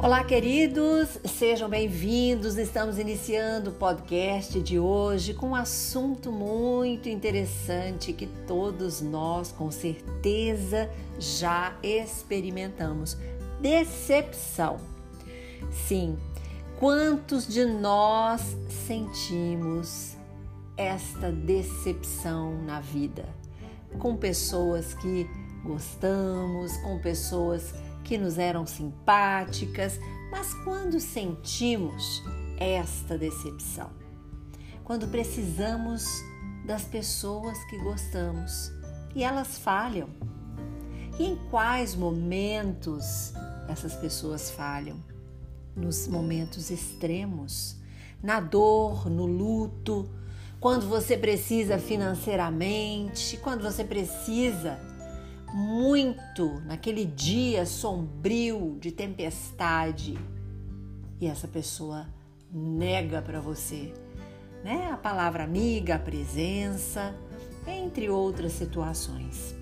Olá, queridos, sejam bem-vindos. Estamos iniciando o podcast de hoje com um assunto muito interessante que todos nós, com certeza, já experimentamos: decepção. Sim, quantos de nós sentimos esta decepção na vida? Com pessoas que gostamos, com pessoas que que nos eram simpáticas, mas quando sentimos esta decepção, quando precisamos das pessoas que gostamos e elas falham, e em quais momentos essas pessoas falham? Nos momentos extremos, na dor, no luto, quando você precisa financeiramente, quando você precisa muito naquele dia sombrio de tempestade e essa pessoa nega para você, né? A palavra amiga, a presença, entre outras situações.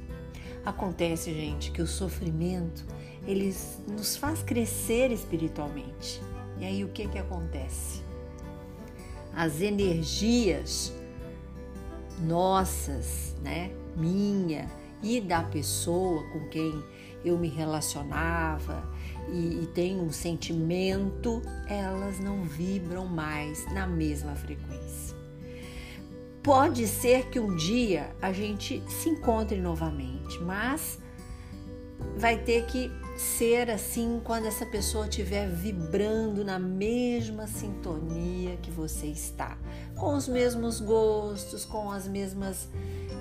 Acontece, gente, que o sofrimento ele nos faz crescer espiritualmente. E aí o que que acontece? As energias nossas, né? Minha, e da pessoa com quem eu me relacionava e, e tenho um sentimento, elas não vibram mais na mesma frequência. Pode ser que um dia a gente se encontre novamente, mas vai ter que ser assim quando essa pessoa estiver vibrando na mesma sintonia que você está, com os mesmos gostos, com as mesmas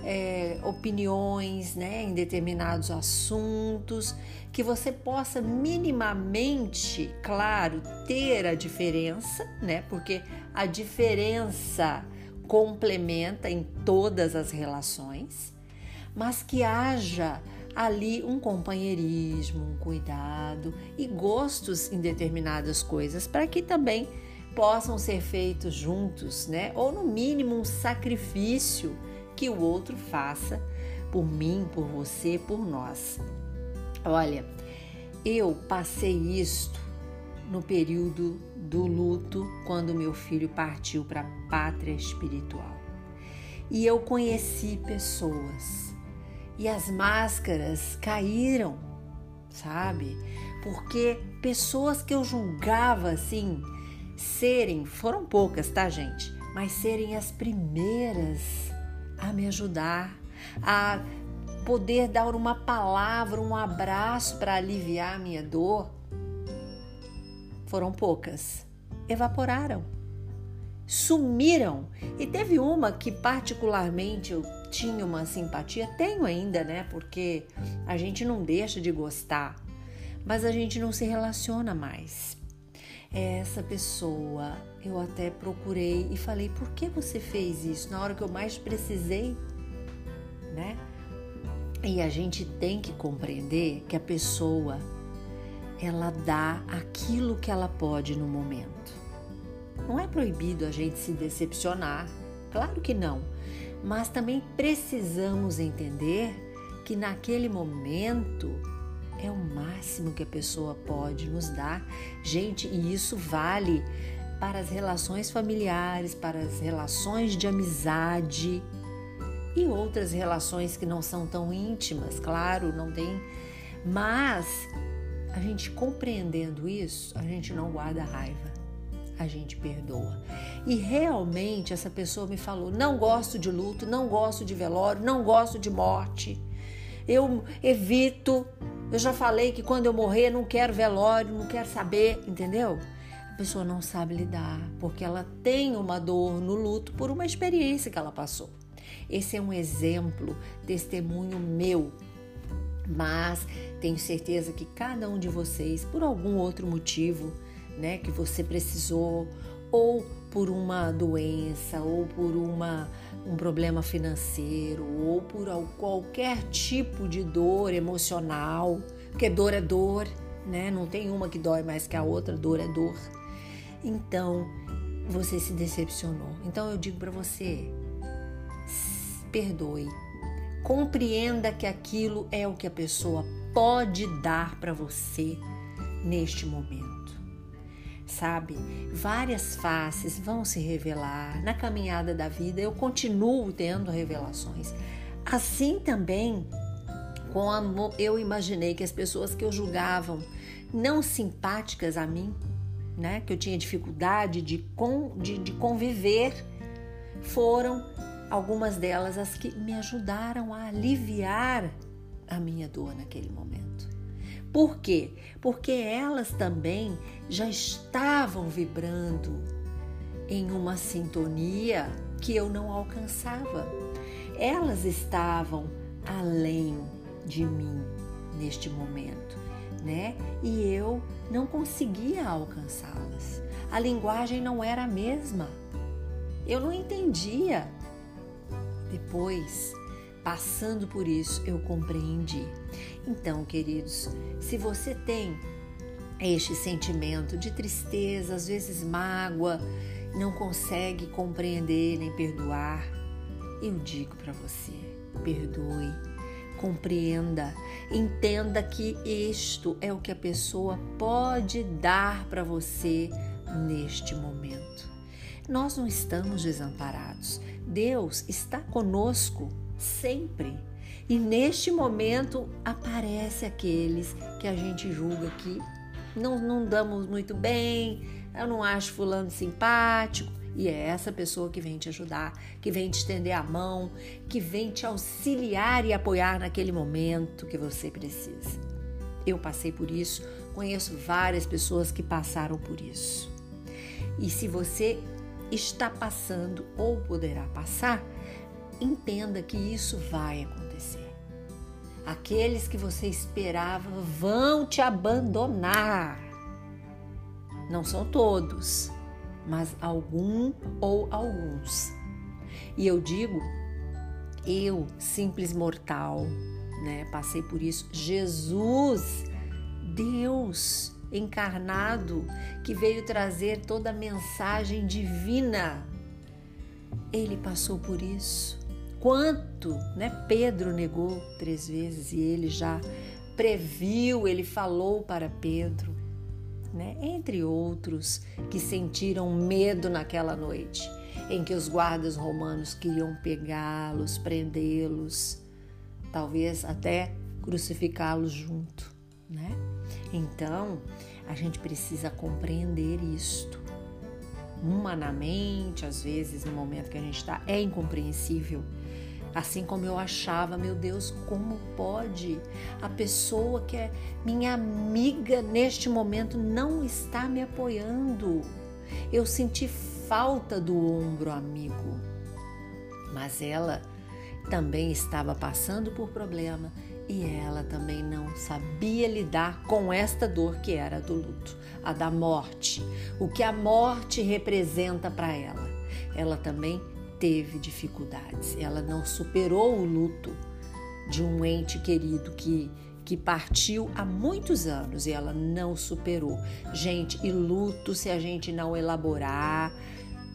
é, opiniões né, em determinados assuntos, que você possa minimamente, claro, ter a diferença, né? Porque a diferença complementa em todas as relações, mas que haja ali um companheirismo, um cuidado e gostos em determinadas coisas para que também possam ser feitos juntos, né? Ou no mínimo um sacrifício que o outro faça por mim, por você, por nós. Olha, eu passei isto no período do luto, quando meu filho partiu para a pátria espiritual. E eu conheci pessoas e as máscaras caíram, sabe? Porque pessoas que eu julgava assim serem, foram poucas, tá, gente? Mas serem as primeiras a me ajudar, a poder dar uma palavra, um abraço para aliviar a minha dor, foram poucas. Evaporaram, sumiram. E teve uma que, particularmente, eu tinha uma simpatia, tenho ainda, né? Porque a gente não deixa de gostar, mas a gente não se relaciona mais. Essa pessoa, eu até procurei e falei: por que você fez isso na hora que eu mais precisei, né? E a gente tem que compreender que a pessoa ela dá aquilo que ela pode no momento. Não é proibido a gente se decepcionar, claro que não mas também precisamos entender que naquele momento é o máximo que a pessoa pode nos dar. Gente, e isso vale para as relações familiares, para as relações de amizade e outras relações que não são tão íntimas, claro, não tem. Mas a gente compreendendo isso, a gente não guarda raiva a gente perdoa. E realmente essa pessoa me falou: não gosto de luto, não gosto de velório, não gosto de morte. Eu evito. Eu já falei que quando eu morrer não quero velório, não quero saber, entendeu? A pessoa não sabe lidar porque ela tem uma dor no luto por uma experiência que ela passou. Esse é um exemplo, testemunho meu. Mas tenho certeza que cada um de vocês, por algum outro motivo, né, que você precisou, ou por uma doença, ou por uma, um problema financeiro, ou por qualquer tipo de dor emocional, porque dor é dor, né? Não tem uma que dói mais que a outra, dor é dor. Então, você se decepcionou. Então eu digo para você, perdoe. Compreenda que aquilo é o que a pessoa pode dar para você neste momento. Sabe? Várias faces vão se revelar. Na caminhada da vida eu continuo tendo revelações. Assim também, como eu imaginei que as pessoas que eu julgavam não simpáticas a mim, né, que eu tinha dificuldade de, con, de, de conviver, foram algumas delas as que me ajudaram a aliviar a minha dor naquele momento. Por quê? Porque elas também já estavam vibrando em uma sintonia que eu não alcançava. Elas estavam além de mim neste momento, né? E eu não conseguia alcançá-las. A linguagem não era a mesma. Eu não entendia. Depois, passando por isso, eu compreendi. Então, queridos, se você tem este sentimento de tristeza, às vezes mágoa, não consegue compreender nem perdoar, eu digo para você: perdoe, compreenda, entenda que isto é o que a pessoa pode dar para você neste momento. Nós não estamos desamparados. Deus está conosco sempre. E neste momento aparece aqueles que a gente julga que não, não damos muito bem, eu não acho fulano simpático. E é essa pessoa que vem te ajudar, que vem te estender a mão, que vem te auxiliar e apoiar naquele momento que você precisa. Eu passei por isso, conheço várias pessoas que passaram por isso. E se você está passando ou poderá passar, entenda que isso vai acontecer. Aqueles que você esperava vão te abandonar. Não são todos, mas algum ou alguns. E eu digo, eu, simples mortal, né, passei por isso. Jesus, Deus encarnado, que veio trazer toda a mensagem divina. Ele passou por isso. Quanto, né? Pedro negou três vezes e ele já previu, ele falou para Pedro né? entre outros que sentiram medo naquela noite em que os guardas romanos queriam pegá-los, prendê-los, talvez até crucificá-los junto, né? Então, a gente precisa compreender isto. Humanamente, às vezes, no momento que a gente está, é incompreensível Assim como eu achava, meu Deus, como pode a pessoa que é minha amiga neste momento não está me apoiando? Eu senti falta do ombro amigo. Mas ela também estava passando por problema e ela também não sabia lidar com esta dor que era do luto, a da morte, o que a morte representa para ela. Ela também teve dificuldades, ela não superou o luto de um ente querido que que partiu há muitos anos e ela não superou. Gente, e luto se a gente não elaborar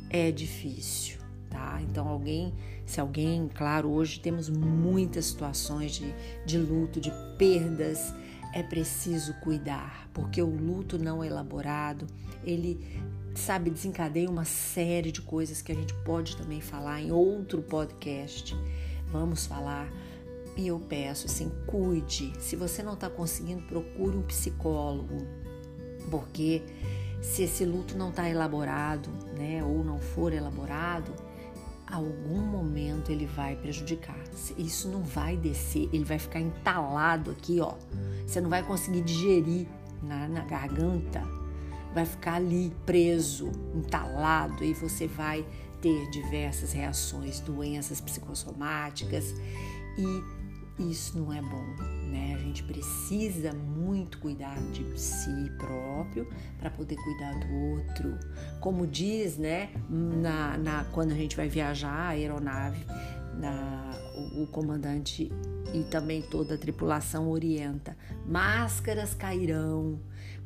é difícil, tá? Então alguém, se alguém, claro, hoje temos muitas situações de, de luto, de perdas, é preciso cuidar, porque o luto não elaborado, ele sabe, desencadeia uma série de coisas que a gente pode também falar em outro podcast. Vamos falar. E eu peço assim, cuide. Se você não está conseguindo, procure um psicólogo, porque se esse luto não está elaborado, né, ou não for elaborado, algum momento ele vai prejudicar. Isso não vai descer, ele vai ficar entalado aqui, ó. Você não vai conseguir digerir na, na garganta vai ficar ali preso, entalado e você vai ter diversas reações, doenças psicossomáticas e isso não é bom, né? A gente precisa muito cuidar de si próprio para poder cuidar do outro. Como diz, né, na, na, quando a gente vai viajar a aeronave, na, o, o comandante e também toda a tripulação orienta: máscaras cairão,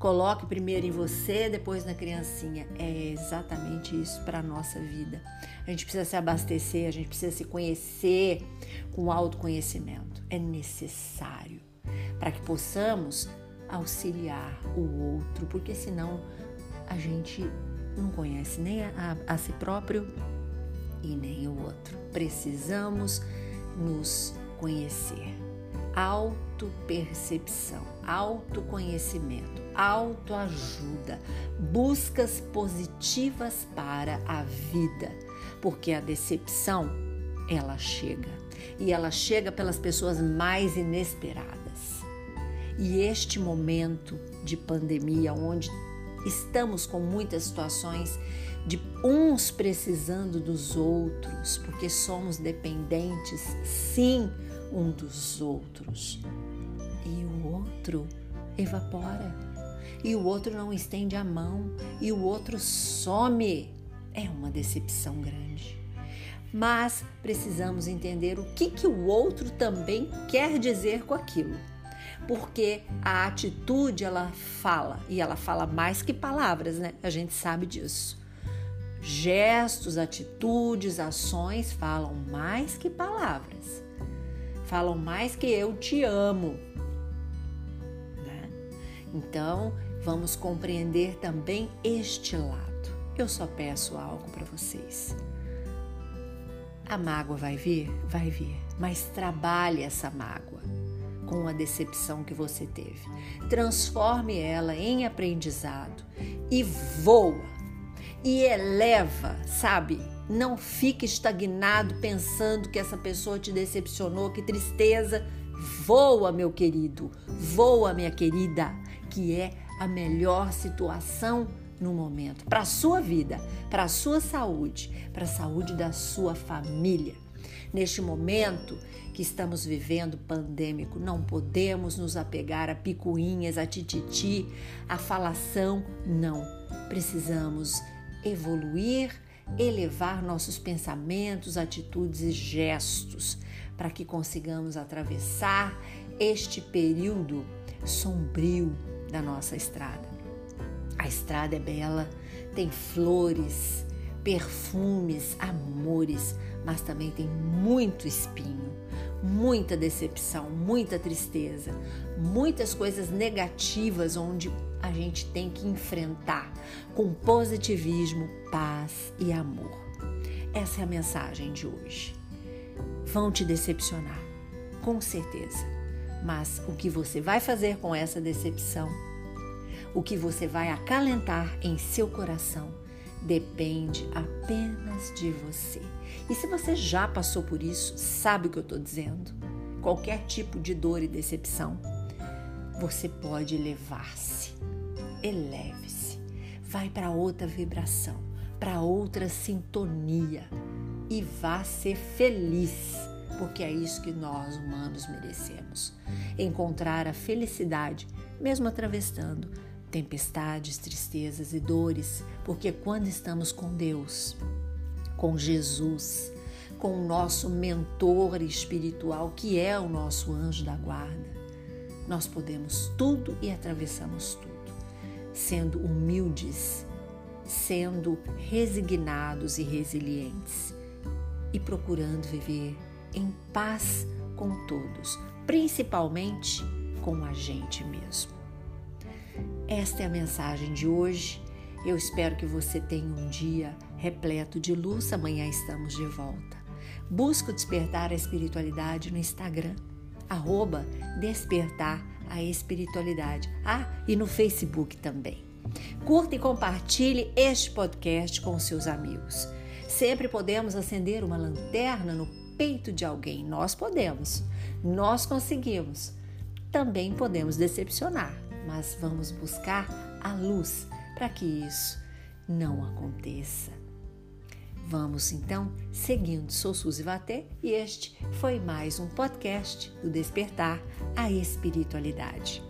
Coloque primeiro em você, depois na criancinha. É exatamente isso para a nossa vida. A gente precisa se abastecer, a gente precisa se conhecer com autoconhecimento. É necessário para que possamos auxiliar o outro, porque senão a gente não conhece nem a, a, a si próprio e nem o outro. Precisamos nos conhecer. Autopercepção, autoconhecimento, autoajuda, buscas positivas para a vida, porque a decepção ela chega e ela chega pelas pessoas mais inesperadas. E este momento de pandemia, onde estamos com muitas situações de uns precisando dos outros, porque somos dependentes, sim, um dos outros. E o outro evapora, e o outro não estende a mão, e o outro some. É uma decepção grande. Mas precisamos entender o que, que o outro também quer dizer com aquilo porque a atitude ela fala e ela fala mais que palavras, né? A gente sabe disso. Gestos, atitudes, ações falam mais que palavras. Falam mais que eu te amo. Né? Então, vamos compreender também este lado. Eu só peço algo para vocês. A mágoa vai vir? Vai vir, mas trabalhe essa mágoa com a decepção que você teve. Transforme ela em aprendizado e voa e eleva, sabe? Não fique estagnado pensando que essa pessoa te decepcionou, que tristeza. Voa, meu querido, voa, minha querida, que é a melhor situação no momento para a sua vida, para a sua saúde, para a saúde da sua família. Neste momento que estamos vivendo pandêmico, não podemos nos apegar a picuinhas, a tititi, a falação, não. Precisamos evoluir, elevar nossos pensamentos, atitudes e gestos para que consigamos atravessar este período sombrio da nossa estrada. A estrada é bela, tem flores, perfumes, amores, mas também tem muito espinho, muita decepção, muita tristeza, muitas coisas negativas onde a gente tem que enfrentar com positivismo, paz e amor. Essa é a mensagem de hoje. Vão te decepcionar, com certeza, mas o que você vai fazer com essa decepção, o que você vai acalentar em seu coração, depende apenas de você. E se você já passou por isso, sabe o que eu estou dizendo? Qualquer tipo de dor e decepção, você pode elevar-se. Eleve-se. Vai para outra vibração, para outra sintonia e vá ser feliz, porque é isso que nós humanos merecemos. Encontrar a felicidade, mesmo atravessando tempestades, tristezas e dores, porque quando estamos com Deus, com Jesus, com o nosso mentor espiritual, que é o nosso anjo da guarda, nós podemos tudo e atravessamos tudo, sendo humildes, sendo resignados e resilientes e procurando viver em paz com todos, principalmente com a gente mesmo. Esta é a mensagem de hoje. Eu espero que você tenha um dia repleto de luz. Amanhã estamos de volta. Busco despertar a espiritualidade no Instagram, arroba despertar a espiritualidade. Ah, e no Facebook também. Curta e compartilhe este podcast com seus amigos. Sempre podemos acender uma lanterna no peito de alguém. Nós podemos, nós conseguimos. Também podemos decepcionar mas vamos buscar a luz para que isso não aconteça. Vamos então seguindo. Sou Suzy Vatê e este foi mais um podcast do Despertar a Espiritualidade.